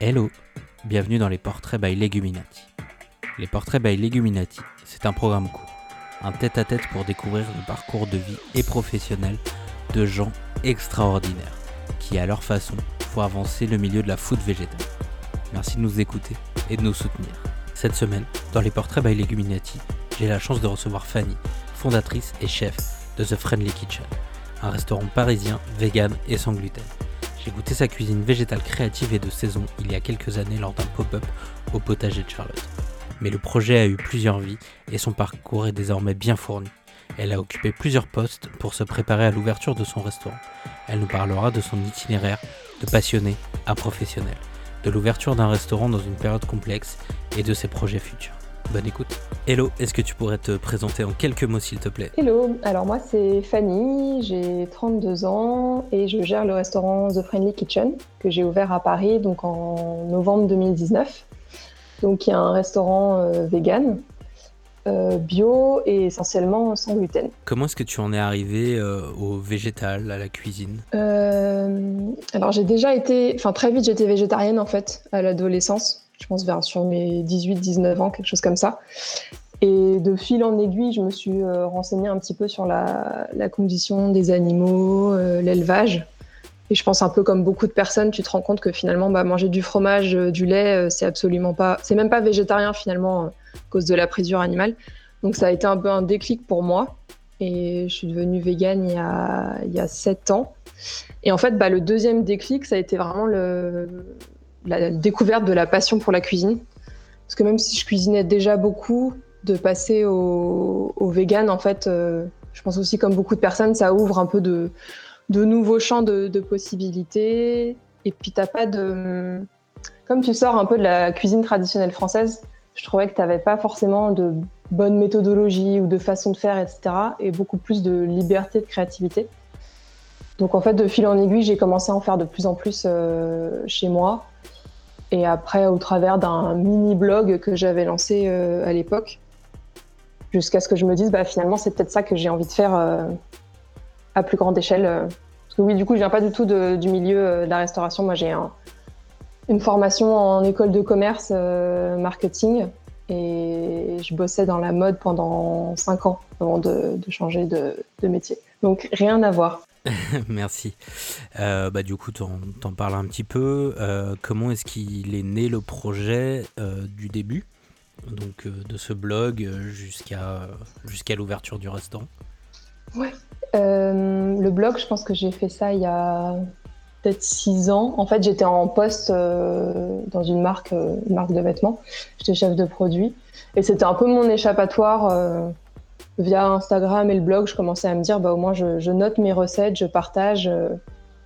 Hello, bienvenue dans les portraits by Leguminati. Les portraits by Leguminati, c'est un programme court, un tête-à-tête pour découvrir le parcours de vie et professionnel de gens extraordinaires qui, à leur façon, font avancer le milieu de la food végétale. Merci de nous écouter et de nous soutenir. Cette semaine, dans les portraits by Leguminati, j'ai la chance de recevoir Fanny, fondatrice et chef de The Friendly Kitchen, un restaurant parisien, vegan et sans gluten. J'ai goûté sa cuisine végétale créative et de saison il y a quelques années lors d'un pop-up au potager de Charlotte. Mais le projet a eu plusieurs vies et son parcours est désormais bien fourni. Elle a occupé plusieurs postes pour se préparer à l'ouverture de son restaurant. Elle nous parlera de son itinéraire de passionné à professionnel, de l'ouverture d'un restaurant dans une période complexe et de ses projets futurs. Bonne écoute. Hello, est-ce que tu pourrais te présenter en quelques mots s'il te plaît? Hello, alors moi c'est Fanny, j'ai 32 ans et je gère le restaurant The Friendly Kitchen que j'ai ouvert à Paris donc en novembre 2019. Donc il y a un restaurant euh, vegan, euh, bio et essentiellement sans gluten. Comment est-ce que tu en es arrivé euh, au végétal, à la cuisine? Alors j'ai déjà été, enfin très vite j'étais végétarienne en fait à l'adolescence je pense vers sur mes 18-19 ans, quelque chose comme ça. Et de fil en aiguille, je me suis euh, renseignée un petit peu sur la, condition des animaux, euh, l'élevage. Et je pense un peu comme beaucoup de personnes, tu te rends compte que finalement, bah, manger du fromage, euh, du lait, c'est absolument pas, c'est même pas végétarien finalement à cause de la présure animale. Donc ça a été un peu un déclic pour moi. Et je suis devenue végane il y a, il y a 7 ans. Et en fait, bah, le deuxième déclic, ça a été vraiment le, la découverte de la passion pour la cuisine. Parce que même si je cuisinais déjà beaucoup, de passer au, vegan, en fait, euh, je pense aussi comme beaucoup de personnes, ça ouvre un peu de, de nouveaux champs de, possibilités. Et puis t'as pas de... Comme tu sors un peu de la cuisine traditionnelle française, je trouvais que tu n'avais pas forcément de bonne méthodologie ou de façon de faire, etc. Et beaucoup plus de liberté de créativité. Donc en fait, de fil en aiguille, j'ai commencé à en faire de plus en plus euh, chez moi. Et après, au travers d'un mini blog que j'avais lancé euh, à l'époque, jusqu'à ce que je me dise, bah, finalement, c'est peut-être ça que j'ai envie de faire euh, à plus grande échelle. Parce que oui, du coup, je viens pas du tout du milieu de la restauration. Moi, j'ai une formation en école de commerce marketing et je bossais dans la mode pendant 5 ans avant de, changer de métier. Donc, rien à voir. Merci. Euh, bah, du coup, tu en, parles un petit peu. Euh, comment est-ce qu'il est né le projet euh, du début, donc de ce blog jusqu'à jusqu'à l'ouverture du restaurant? Ouais. le blog, je pense que j'ai fait ça il y a peut-être six ans. En fait, j'étais en poste dans une marque, une marque de vêtements. J'étais chef de produit. Et c'était un peu mon échappatoire via Instagram et le blog, je commençais à me dire, bah, au moins, je, note mes recettes, je partage. Euh,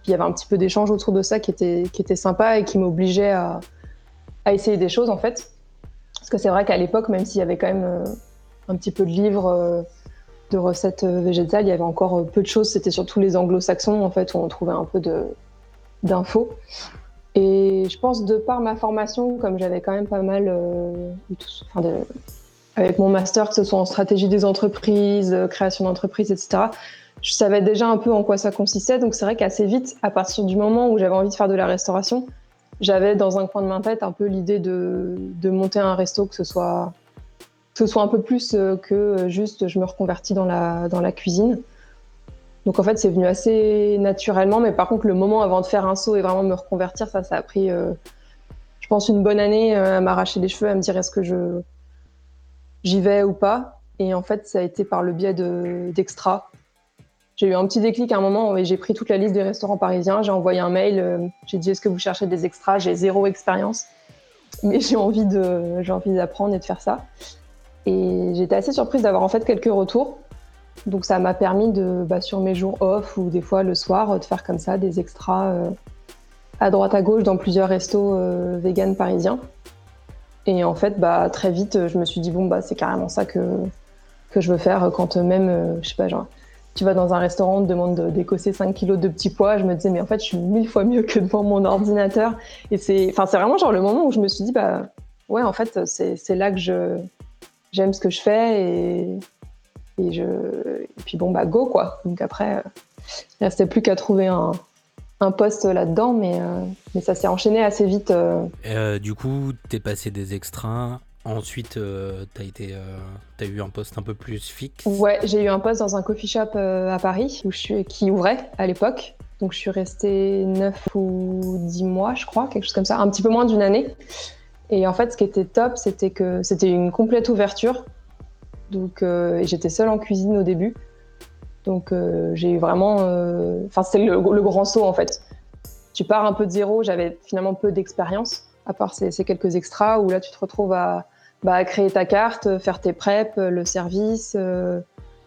il y avait un petit peu d'échange autour de ça qui était, qui était sympa et qui m'obligeait à, à, essayer des choses, en fait. Parce que c'est vrai qu'à l'époque, même s'il y avait quand même euh, un petit peu de livres euh, de recettes végétales, il y avait encore peu de choses. C'était surtout les anglo-saxons, en fait, où on trouvait un peu d'infos. Et je pense, de par ma formation, comme j'avais quand même pas mal de, avec mon master, que ce soit en stratégie des entreprises, euh, création d'entreprises, etc. Je savais déjà un peu en quoi ça consistait, donc c'est vrai qu'assez vite, à partir du moment où j'avais envie de faire de la restauration, j'avais dans un coin de ma tête un peu l'idée de, de, monter un resto, que ce soit que ce soit un peu plus euh, que juste je me reconvertis dans la, dans la cuisine. Donc en fait, c'est venu assez naturellement, mais par contre, le moment avant de faire un saut et vraiment me reconvertir, ça, ça a pris, euh, je pense, une bonne année à m'arracher les cheveux, à me dire est-ce que je j'y vais ou pas. Et en fait, ça a été par le biais d'Extra. j'ai eu un petit déclic à un moment où j'ai pris toute la liste des restaurants parisiens, j'ai envoyé un mail, euh, j'ai dit est-ce que vous cherchez des extras? J'ai zéro expérience, mais j'ai envie j'ai envie d'apprendre et de faire ça. Et j'étais assez surprise d'avoir en fait quelques retours. Donc ça m'a permis de, bah, sur mes jours off ou des fois le soir, de faire comme ça des extras euh, à droite à gauche dans plusieurs restos euh, vegan parisiens. Et en fait, bah, très vite, je me suis dit, bon, bah, c'est carrément ça que, que je veux faire quand même, euh, je sais pas, genre, tu vas dans un restaurant, on te demande d'écosser 5 kilos de petits pois. Je me disais, mais en fait, je suis mille fois mieux que devant mon ordinateur. Et c'est, enfin, c'est vraiment genre le moment où je me suis dit, bah, ouais, en fait, c'est, là que je, j'aime ce que je fais et, et je, et puis bon, bah, go, quoi. Donc après, il restait plus qu'à trouver un, un poste là-dedans, mais, mais ça s'est enchaîné assez vite. du coup, tu es passé des extras Ensuite, euh, tu as, été, as eu un poste un peu plus fixe Ouais, j'ai eu un poste dans un coffee shop à Paris où je suis, qui ouvrait à l'époque. Donc je suis restée 9 ou 10 mois, je crois, quelque chose comme ça, un petit peu moins d'une année. Et en fait, ce qui était top, c'était que c'était une complète ouverture. Donc j'étais seule en cuisine au début. Donc euh, j'ai vraiment. Euh, enfin, c'était le, grand saut en fait. Tu pars un peu de zéro, j'avais finalement peu d'expérience, à part ces, quelques extras où là tu te retrouves à, bah, créer ta carte, faire tes preps, le service. Euh,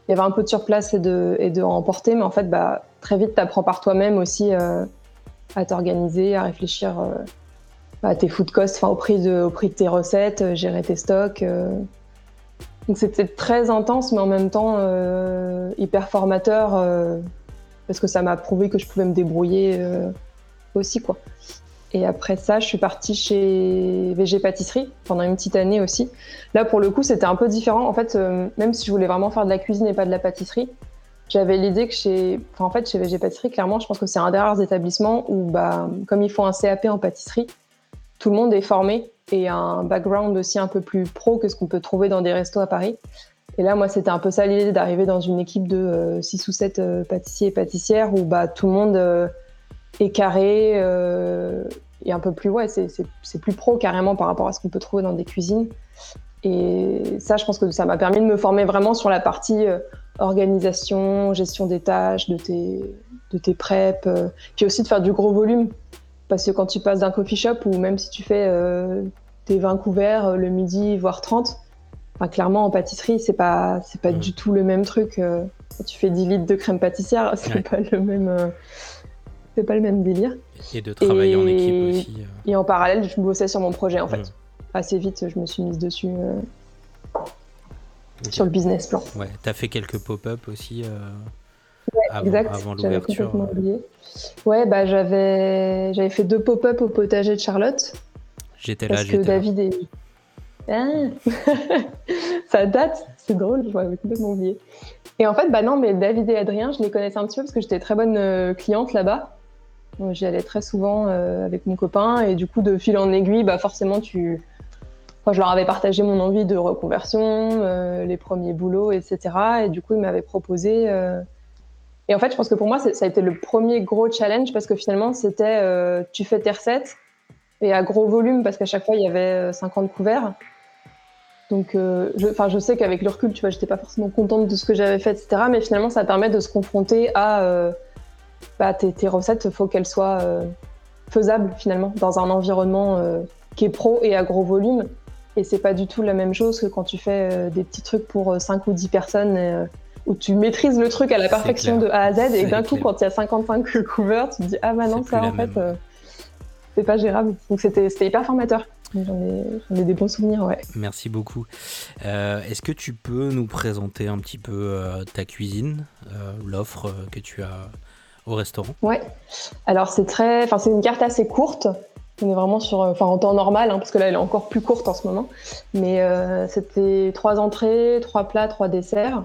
il y avait un peu de surplace et de, et emporter, mais en fait, bah, très vite, tu apprends par toi-même aussi à t'organiser, à réfléchir à tes food costs, au, prix de, au prix de tes recettes, gérer tes stocks. Donc c'était très intense, mais en même temps euh, hyper formateur, euh, parce que ça m'a prouvé que je pouvais me débrouiller euh, aussi. quoi. Et après ça, je suis partie chez VG Pâtisserie pendant une petite année aussi. Là, pour le coup, c'était un peu différent. En fait, même si je voulais vraiment faire de la cuisine et pas de la pâtisserie, j'avais l'idée que chez, en fait, chez VG Pâtisserie, clairement, je pense que c'est un des rares établissements où, bah, comme ils font un CAP en pâtisserie, tout le monde est formé et un background aussi un peu plus pro que ce qu'on peut trouver dans des restos à Paris. Et là, moi, c'était un peu ça l'idée d'arriver dans une équipe de 6 euh, ou 7 euh, pâtissiers et pâtissières où bah, tout le monde euh, est carré et un peu plus, ouais, c'est plus pro carrément par rapport à ce qu'on peut trouver dans des cuisines. Et ça, je pense que ça m'a permis de me former vraiment sur la partie organisation, gestion des tâches, de tes, de tes puis aussi de faire du gros volume. Parce que quand tu passes d'un coffee shop ou même si tu fais euh, tes 20 couverts euh, le midi, voire 30, clairement en pâtisserie, c'est pas, c'est pas mm. du tout le même truc. Euh. quand tu fais 10 litres de crème pâtissière, c'est pas le même. c'est pas le même délire. Et de travailler en équipe aussi. Et en parallèle, je bossais sur mon projet en fait. Mm. Assez vite, je me suis mise dessus sur le business plan. Ouais, t'as fait quelques pop-up aussi avant, exact. avant l'ouverture. Ouais, bah j'avais j'avais fait deux pop-up au potager de Charlotte. J'étais là, que David est. Ah Ça date, c'est drôle, je m'avais complètement oublié. Et en fait, bah non, mais David et Adrien, je les connaissais un petit peu parce que j'étais très bonne euh, cliente là-bas. J'y allais très souvent euh, avec mon copain et du coup, de fil en aiguille, bah forcément, tu. je leur avais partagé mon envie de reconversion, euh, les premiers boulots, etc. Et du coup, ils m'avaient proposé et en fait, je pense que pour moi, ça a été le premier gros challenge parce que finalement, c'était euh, tu fais tes recettes et à gros volume parce qu'à chaque fois, il y avait 50 euh, couverts. Donc, euh, je, sais qu'avec le recul, tu vois, j'étais pas forcément contente de ce que j'avais fait, etc. Mais finalement, ça permet de se confronter à euh, bah, tes, tes, recettes, il faut qu'elles soient faisables finalement dans un environnement qui est pro et à gros volume. Et c'est pas du tout la même chose que quand tu fais des petits trucs pour 5 ou 10 personnes où tu maîtrises le truc à la perfection de A à Z et d'un coup quand il y a 55 couverts tu te dis ah bah non ça en fait euh, c'est pas gérable donc c'était hyper formateur J'en ai, ai, des bons souvenirs, ouais. Merci beaucoup. Euh, est-ce que tu peux nous présenter un petit peu euh, ta cuisine, l'offre que tu as au restaurant? Ouais. Alors c'est très, enfin c'est une carte assez courte. On est vraiment sur, enfin en temps normal, hein, parce que là elle est encore plus courte en ce moment. Mais c'était trois entrées, trois plats, trois desserts.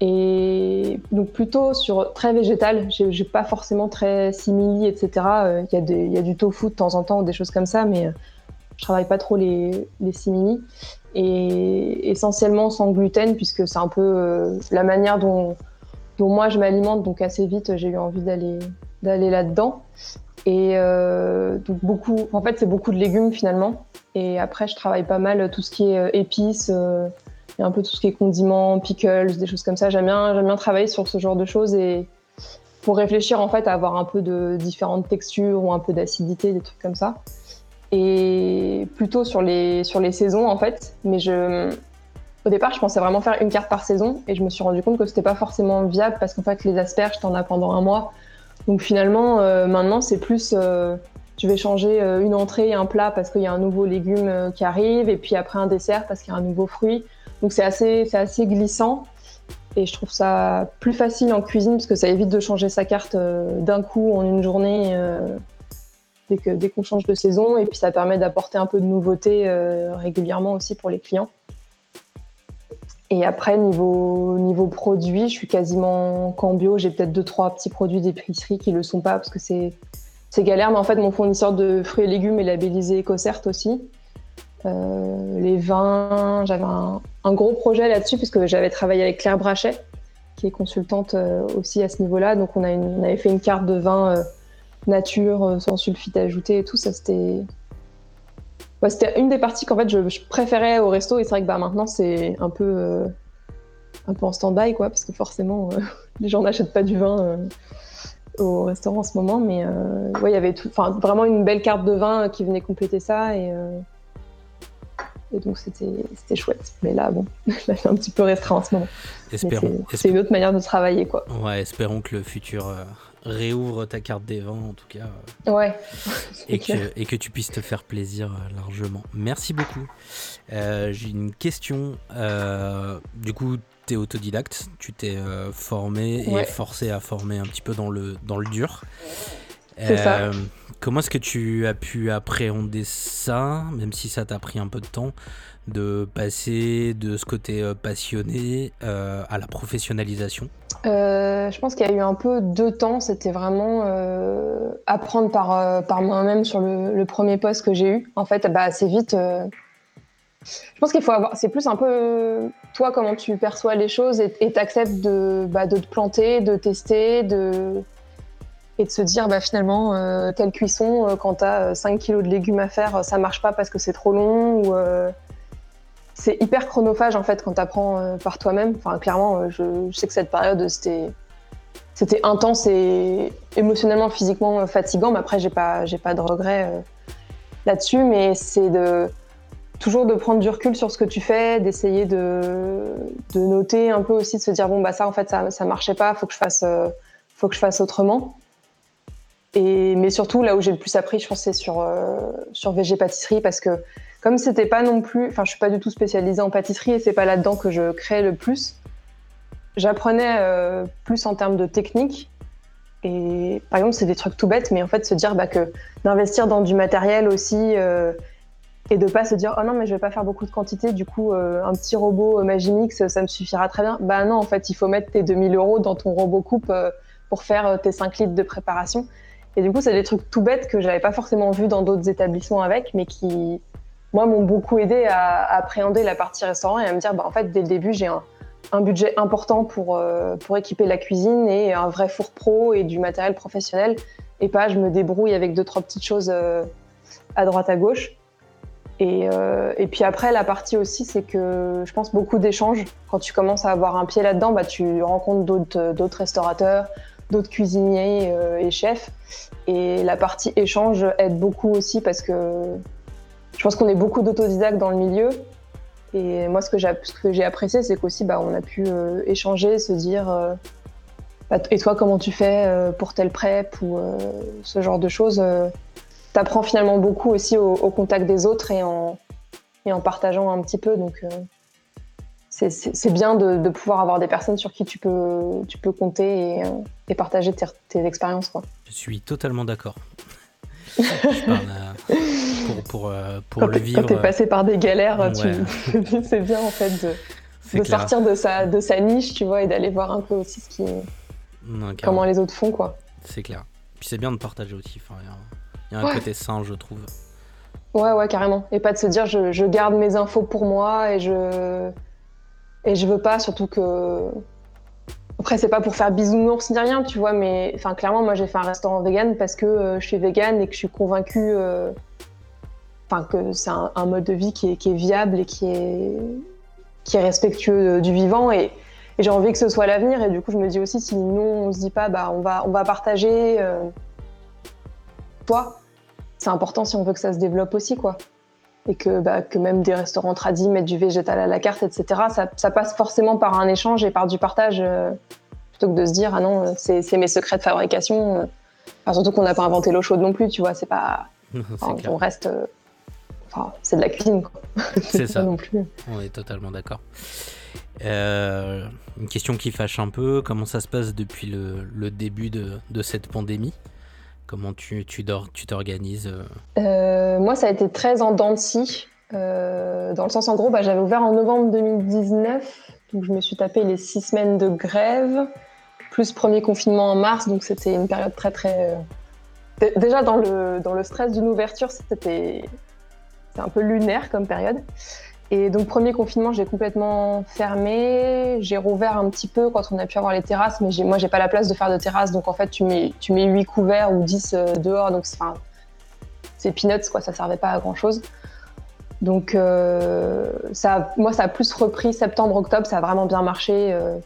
Et donc plutôt sur très végétal, j'ai pas forcément très simili, etc. Euh, il y, a du tofu de temps en temps ou des choses comme ça, mais euh, je travaille pas trop les, simili. Et essentiellement sans gluten, puisque c'est un peu euh, la manière dont, moi je m'alimente, donc assez vite j'ai eu envie d'aller d'aller là-dedans. Et donc beaucoup, en fait c'est beaucoup de légumes finalement. Et après je travaille pas mal tout ce qui est épices un peu tout ce qui est condiments, pickles, des choses comme ça. J'aime bien, j'aime bien travailler sur ce genre de choses et pour réfléchir en fait à avoir un peu de différentes textures ou un peu d'acidité, des trucs comme ça. Et plutôt sur les, sur les saisons en fait. Mais je, au départ, je pensais vraiment faire une carte par saison et je me suis rendu compte que c'était pas forcément viable parce qu'en fait, les asperges, t'en as pendant un mois. Donc finalement, euh, maintenant, c'est plus. Euh, je vais changer euh, une entrée et un plat parce qu'il y a un nouveau légume qui arrive et puis après un dessert parce qu'il y a un nouveau fruit. Donc c'est assez, glissant. Et je trouve ça plus facile en cuisine parce que ça évite de changer sa carte euh, d'un coup en une journée euh, dès, que, qu'on change de saison. Et puis ça permet d'apporter un peu de nouveauté euh, régulièrement aussi pour les clients. Et après, niveau, produit, je suis quasiment qu'en bio. J'ai peut-être deux, trois petits produits d'épicerie qui le sont pas parce que c'est, c'est galère. Mais en fait, mon fournisseur de fruits et légumes est labellisé EcoCert aussi. Euh, les vins, j'avais un, gros projet là-dessus puisque j'avais travaillé avec Claire Brachet, qui est consultante euh, aussi à ce niveau-là. Donc, on, a on avait fait une carte de vin euh, nature, sans sulfite ajouté et tout. Ça, c'était c'était une des parties qu'en fait je, préférais au resto et c'est vrai que bah, maintenant c'est un peu un peu en stand-by quoi parce que forcément les gens n'achètent pas du vin au restaurant en ce moment mais ouais il y avait vraiment une belle carte de vin qui venait compléter ça et et donc c'était chouette. Mais là, bon, c'est un petit peu restreint en ce moment. C'est une autre manière de travailler, quoi. Ouais, espérons que le futur réouvre ta carte des vents en tout cas. Euh, ouais. et, que, et que tu puisses te faire plaisir euh, largement. Merci beaucoup. Euh, j'ai une question. du coup, tu es autodidacte, tu t'es formé et forcé à former un petit peu dans le, dans le dur. C'est ça. Comment est-ce que tu as pu appréhender ça, même si ça t'a pris un peu de temps de passer de ce côté euh, passionné euh, à la professionnalisation? Euh, Je pense qu'il y a eu un peu deux temps. C'était vraiment apprendre par, par moi-même sur le, premier poste que j'ai eu. En fait, bah, assez vite. je pense qu'il faut avoir. C'est plus un peu toi comment tu perçois les choses et t'acceptes de, bah, de te planter, de tester, de et de se dire bah, finalement telle cuisson quand tu as 5 kilos de légumes à faire ça marche pas parce que c'est trop long ou c'est hyper chronophage en fait quand tu apprends euh, par toi-même. Enfin, clairement, euh, je, sais que cette période c'était c'était intense et émotionnellement, physiquement euh, fatigant. Mais après, j'ai pas j'ai pas de regrets là-dessus. Mais c'est de toujours de prendre du recul sur ce que tu fais, d'essayer de, de noter un peu aussi, de se dire bon bah ça en fait ça ça marchait pas, faut que je fasse faut que je fasse autrement. Mais surtout là où j'ai le plus appris, je pense c'est sur sur VG pâtisserie parce que comme c'était pas non plus, enfin, je suis pas du tout spécialisée en pâtisserie et c'est pas là-dedans que je crée le plus. J'apprenais euh, plus en termes de technique. Et par exemple, c'est des trucs tout bêtes, mais en fait, se dire bah, que d'investir dans du matériel aussi euh, et de pas se dire oh non, mais je vais pas faire beaucoup de quantité, du coup, euh, un petit robot Magimix, ça me suffira très bien. Bah non, en fait, il faut mettre tes 2000 euros dans ton robot coupe pour faire tes 5 litres de préparation. Et du coup, c'est des trucs tout bêtes que j'avais pas forcément vu dans d'autres établissements avec, mais qui, moi, m'ont beaucoup aidé à, appréhender la partie restaurant et à me dire, bah, en fait, dès le début, j'ai un, budget important pour, euh, pour équiper la cuisine et un vrai four pro et du matériel professionnel. Et pas, je me débrouille avec deux, trois petites choses euh, à droite, à gauche. Et, euh, et, puis après, la partie aussi, c'est que je pense beaucoup d'échanges. Quand tu commences à avoir un pied là-dedans, bah, tu rencontres d'autres restaurateurs, d'autres cuisiniers et chefs. Et la partie échange aide beaucoup aussi parce que je pense qu'on est beaucoup d'autodidactes dans le milieu. Et moi, ce que j'ai apprécié, c'est qu'aussi, bah, on a pu euh, échanger, se dire euh, bah, Et toi, comment tu fais euh, pour tel prep ou ce genre de choses Tu apprends finalement beaucoup aussi au, contact des autres et en, et en partageant un petit peu. Donc, c'est bien de, pouvoir avoir des personnes sur qui tu peux, tu peux compter et, et partager tes, tes expériences. Je suis totalement d'accord. pour, pour, euh, pour le vivre. Quand t'es passé par des galères, c'est bien en fait de, sortir de sa, de sa niche, tu vois, et d'aller voir un peu aussi ce qui, comment les autres font, quoi. C'est clair. Puis c'est bien de partager aussi. il y a, un côté sain, je trouve. Ouais, ouais, carrément. Et pas de se dire, je, je garde mes infos pour moi et je et je veux pas, surtout que après, c'est pas pour faire bisounours ni rien, tu vois, mais enfin, clairement, moi, j'ai fait un restaurant vegan parce que euh, je suis vegan et que je suis convaincue euh, que c'est un, mode de vie qui est, qui est, viable et qui est, qui est respectueux du vivant. Et, j'ai envie que ce soit l'avenir. Et du coup, je me dis aussi, si nous, on se dit pas, bah, on, va, on va partager euh, toi, c'est important si on veut que ça se développe aussi, quoi. Et que, bah, que même des restaurants tradis mettent du végétal à la carte, etc. Ça, ça passe forcément par un échange et par du partage plutôt que de se dire ah non c'est mes secrets de fabrication surtout qu'on n'a pas inventé l'eau chaude non plus tu vois c'est pas on reste euh, enfin c'est de la cuisine c'est ça. Non plus. On est totalement d'accord. Euh, une question qui fâche un peu comment ça se passe depuis le, début de, de, cette pandémie? Comment tu tu tu t'organises euh? moi ça a été très en dents de scie dans le sens en gros bah, j'avais ouvert en novembre 2019 Donc je me suis tapé les six semaines de grève, plus premier confinement en mars, donc c'était une période très très... Déjà dans le, dans le stress d'une ouverture, c'était un peu lunaire comme période. Et donc, premier confinement, j'ai complètement fermé. J'ai rouvert un petit peu quand on a pu avoir les terrasses, mais moi, j'ai pas la place de faire de terrasse. Donc, en fait, tu mets, tu mets 8 couverts ou 10 euh, dehors. Donc, c'est peanuts, quoi. Ça servait pas à grand chose. Donc, euh, ça, moi, ça a plus repris septembre, octobre. Ça a vraiment bien marché. Euh,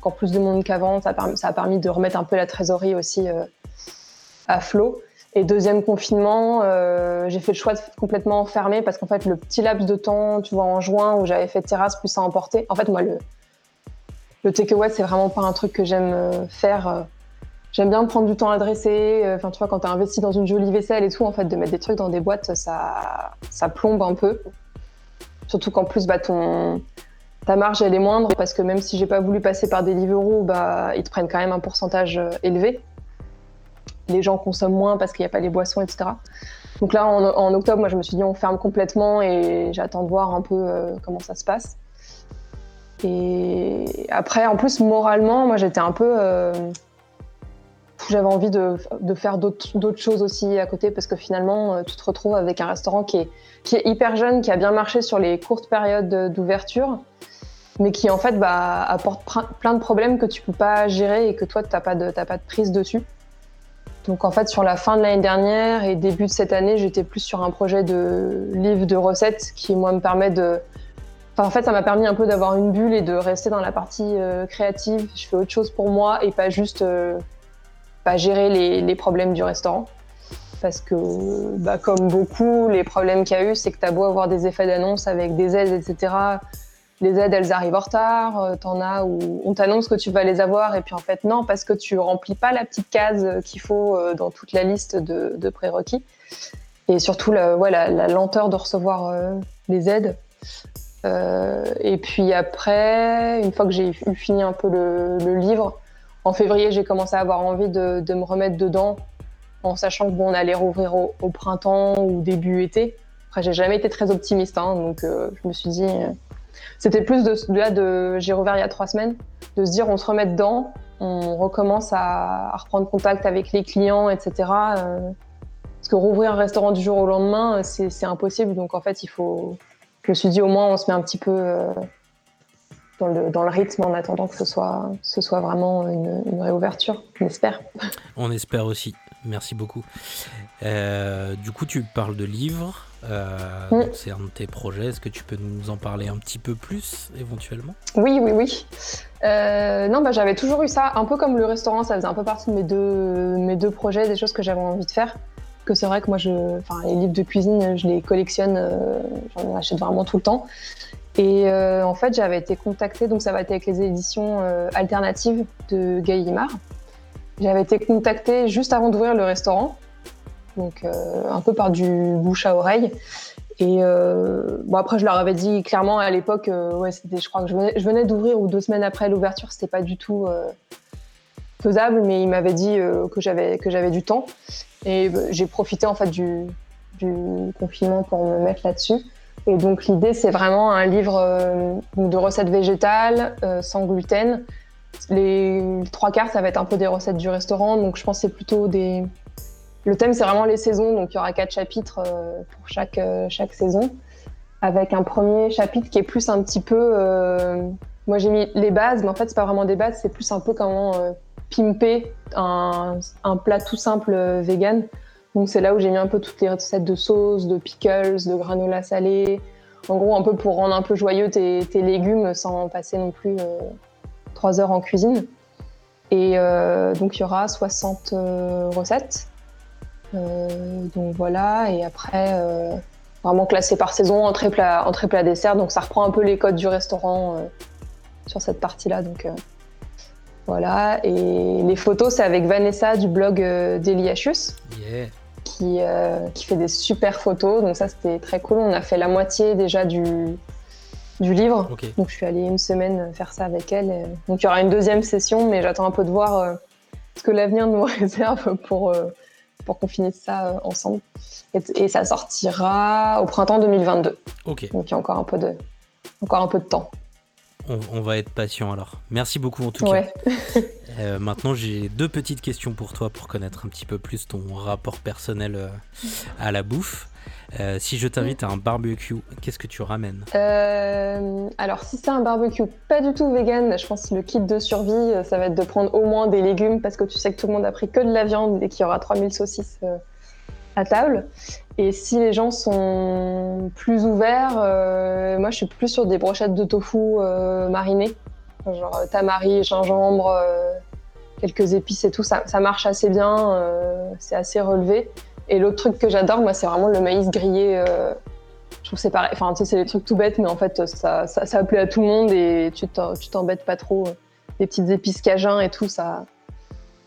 encore plus de monde qu'avant. Ça, ça, a permis de remettre un peu la trésorerie aussi à flot. Et deuxième confinement, euh, j'ai fait le choix de complètement fermer parce qu'en fait, le petit laps de temps, tu vois, en juin où j'avais fait terrasse plus à emporter. En fait, moi, le, le takeaway, c'est vraiment pas un truc que j'aime euh, faire. Euh. J'aime bien prendre du temps à dresser. Enfin, tu vois, quand t'as investi dans une jolie vaisselle et tout, en fait, de mettre des trucs dans des boîtes, ça, ça plombe un peu. Surtout qu'en plus, bah, ton, ta marge, elle est moindre parce que même si j'ai pas voulu passer par des Deliveroo, bah, ils te prennent quand même un pourcentage élevé les gens consomment moins parce qu'il n'y a pas les boissons, etc. Donc là, en, octobre, moi, je me suis dit, on ferme complètement et j'attends de voir un peu euh, comment ça se passe. Et après, en plus, moralement, moi, j'étais un peu. Euh, j'avais envie de, faire d'autres choses aussi à côté parce que finalement, euh, tu te retrouves avec un restaurant qui est, hyper jeune, qui a bien marché sur les courtes périodes d'ouverture, mais qui en fait bah, apporte plein de problèmes que tu peux pas gérer et que toi, tu n'as pas, pas de prise dessus. Donc en fait, sur la fin de l'année dernière et début de cette année, j'étais plus sur un projet de livre de recettes qui, moi, me permet de. Enfin, en fait, ça m'a permis un peu d'avoir une bulle et de rester dans la partie euh, créative. Je fais autre chose pour moi et pas juste euh, pas gérer les, problèmes du restaurant. Parce que, bah, comme beaucoup, les problèmes qu'il y a eu, c'est que tu as beau avoir des effets d'annonce avec des aides, etc les aides, elles arrivent en retard. Euh, t'en as où on t'annonce que tu vas les avoir et puis en fait non parce que tu remplis pas la petite case qu'il faut euh, dans toute la liste de, prérequis. Et surtout la, la, lenteur de recevoir euh, les aides. et puis après, une fois que j'ai fini un peu le, livre, en février, j'ai commencé à avoir envie de, me remettre dedans, en sachant que bon, on allait rouvrir au, printemps ou début été. Après, j'ai jamais été très optimiste, hein, donc je me suis dit, c'était plus de, là, de, j'ai rouvert il y a trois semaines, de se dire on se remet dedans, on recommence à, reprendre contact avec les clients, etc. Euh, parce que rouvrir un restaurant du jour au lendemain, c'est impossible. Donc en fait, il faut. Je me suis dit au moins on se met un petit peu euh, dans, le, dans, le, rythme en attendant que ce soit, ce soit vraiment une, une réouverture. On espère. On espère aussi. Merci beaucoup. Euh, du coup, tu parles de livres. Euh. C'est un de tes projets. Est-ce que tu peux nous en parler un petit peu plus éventuellement? Oui, oui, oui. Euh, non, bah, j'avais toujours eu ça, un peu comme le restaurant, ça faisait un peu partie de mes deux, mes deux projets, des choses que j'avais envie de faire. Que c'est vrai que moi, je, les livres de cuisine, je les collectionne, euh, j'en achète vraiment tout le temps. Et en fait, j'avais été contactée, donc ça va être avec les éditions alternatives de Gaillimard. J'avais été contactée juste avant d'ouvrir le restaurant donc euh, un peu par du bouche à oreille. Et euh, bon après, je leur avais dit clairement à l'époque, euh, ouais, c'était, je crois que je venais, d'ouvrir ou deux semaines après l'ouverture, c'était pas du tout faisable, mais ils m'avaient dit que j'avais que j'avais du temps. Et j'ai profité en fait du, confinement pour me mettre là-dessus. Et donc l'idée, c'est vraiment un livre de recettes végétales sans gluten. Les trois quarts, ça va être un peu des recettes du restaurant, donc je pense c'est plutôt des le thème, c'est vraiment les saisons, donc il y aura quatre chapitres euh, pour chaque, euh, chaque saison, avec un premier chapitre qui est plus un petit peu. Euh, moi, j'ai mis les bases, mais en fait, c'est pas vraiment des bases, c'est plus un peu comment pimper un, plat tout simple vegan. Donc, c'est là où j'ai mis un peu toutes les recettes de sauce, de pickles, de granola salé. En gros, un peu pour rendre un peu joyeux tes, légumes sans passer non plus trois heures en cuisine. Et donc, il y aura 60 recettes euh, donc voilà, et après, euh, vraiment classé par saison, entrée plat, entrée plat dessert. Donc ça reprend un peu les codes du restaurant euh, sur cette partie-là. Donc voilà. Et les photos, c'est avec Vanessa du blog d'Eliashus. Qui, qui, fait des super photos. Donc ça, c'était très cool. On a fait la moitié déjà du, du livre. Donc je suis allée une semaine faire ça avec elle. Donc il y aura une deuxième session, mais j'attends un peu de voir ce que l'avenir nous réserve pour, pour qu'on finisse ça euh, ensemble. Et, ça sortira au printemps 2022. Ok. Donc il y a encore un peu de, encore un peu de temps. on, va être patient alors. Merci beaucoup en tout cas. Euh, maintenant, j'ai deux petites questions pour toi pour connaître un petit peu plus ton rapport personnel euh, à la bouffe. Euh, si je t'invite à un barbecue, qu'est-ce que tu ramènes? Alors, si c'est un barbecue pas du tout vegan, je pense que le kit de survie, ça va être de prendre au moins des légumes parce que tu sais que tout le monde a pris que de la viande et qu'il y aura 3000 saucisses à table. Et si les gens sont plus ouverts, moi je suis plus sur des brochettes de tofu marinées, genre tamari, gingembre, quelques épices et tout. Ça, ça marche assez bien, c'est assez relevé. Et l'autre truc que j'adore, moi, c'est vraiment le maïs grillé. je trouve c'est pareil. Enfin, tu sais, c'est des trucs tout bêtes, mais en fait, ça, ça, ça plaît à tout le monde et tu t'embêtes pas trop. Des petites épices cajun et tout, ça,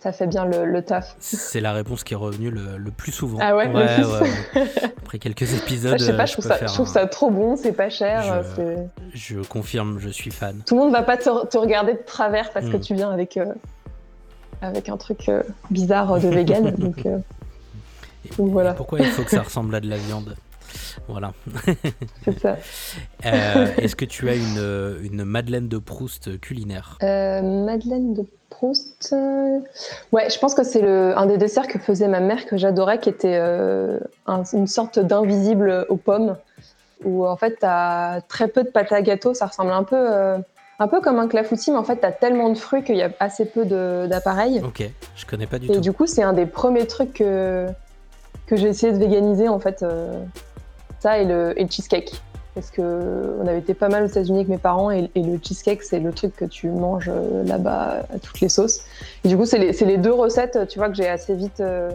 ça fait bien le, taf. C'est la réponse qui est revenue le, plus souvent. Ah ouais, Après quelques épisodes. je sais pas, je, trouve, ça, trop bon, c'est pas cher. Je, confirme, je suis fan. Tout le monde va pas te, regarder de travers parce que hmm. tu viens avec, euh, avec un truc euh, bizarre de vegan. donc, euh, voilà. pourquoi il faut que ça ressemble à de la viande? Voilà. C'est ça. Est-ce que tu as une, une Madeleine de Proust culinaire? Madeleine de Proust. Euh, ouais, je pense que c'est un des desserts que faisait ma mère que j'adorais, qui était euh, une sorte d'invisible aux pommes, où en fait, tu as très peu de pâte à gâteau. Ça ressemble un peu, euh, un peu comme un clafoutis, mais en fait, tu as tellement de fruits qu'il y a assez peu d'appareils. Ok, je connais pas du tout. Et du coup, c'est un des premiers trucs que, que j'ai essayé de véganiser, en fait. ça et le, et le cheesecake parce que on avait été pas mal aux États-Unis avec mes parents et, le cheesecake c'est le truc que tu manges euh, là-bas à toutes les sauces. Et du coup c'est les, deux recettes, tu vois, que j'ai assez vite euh,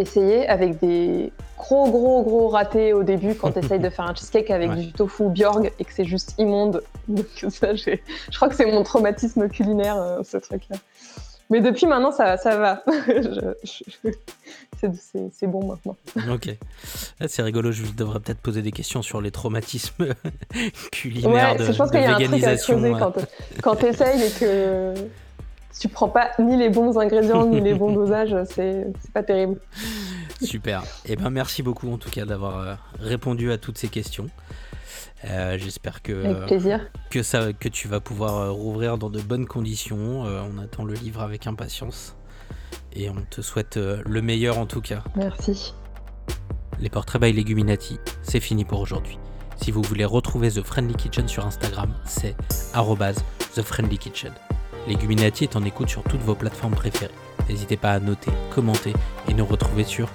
essayé avec des gros gros gros ratés au début quand tu essayes de faire un cheesecake avec du tofu Bjorg et que c'est juste immonde. Donc ça, je crois que c'est mon traumatisme culinaire euh, ce truc-là. Mais depuis maintenant, ça, ça va. c'est bon maintenant. Ok. C'est rigolo, je devrais peut-être poser des questions sur les traumatismes culinaires ouais, de, je pense qu'il y a un truc à creuser quand, quand tu essayes et que tu prends pas ni les bons ingrédients ni les bons dosages, c'est pas terrible. Super. Et eh ben merci beaucoup en tout cas d'avoir euh, répondu à toutes ces questions. Euh, j'espère que, que, ça, que tu vas pouvoir euh, rouvrir dans de bonnes conditions. Euh, on attend le livre avec impatience. Et on te souhaite le meilleur en tout cas. Merci. Les portraits by Leguminati, c'est fini pour aujourd'hui. Si vous voulez retrouver The Friendly Kitchen sur Instagram, c'est The Leguminati est en écoute sur toutes vos plateformes préférées. N'hésitez pas à noter, commenter et nous retrouver sur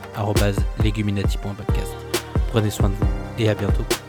leguminati.podcast. Prenez soin de vous et à bientôt.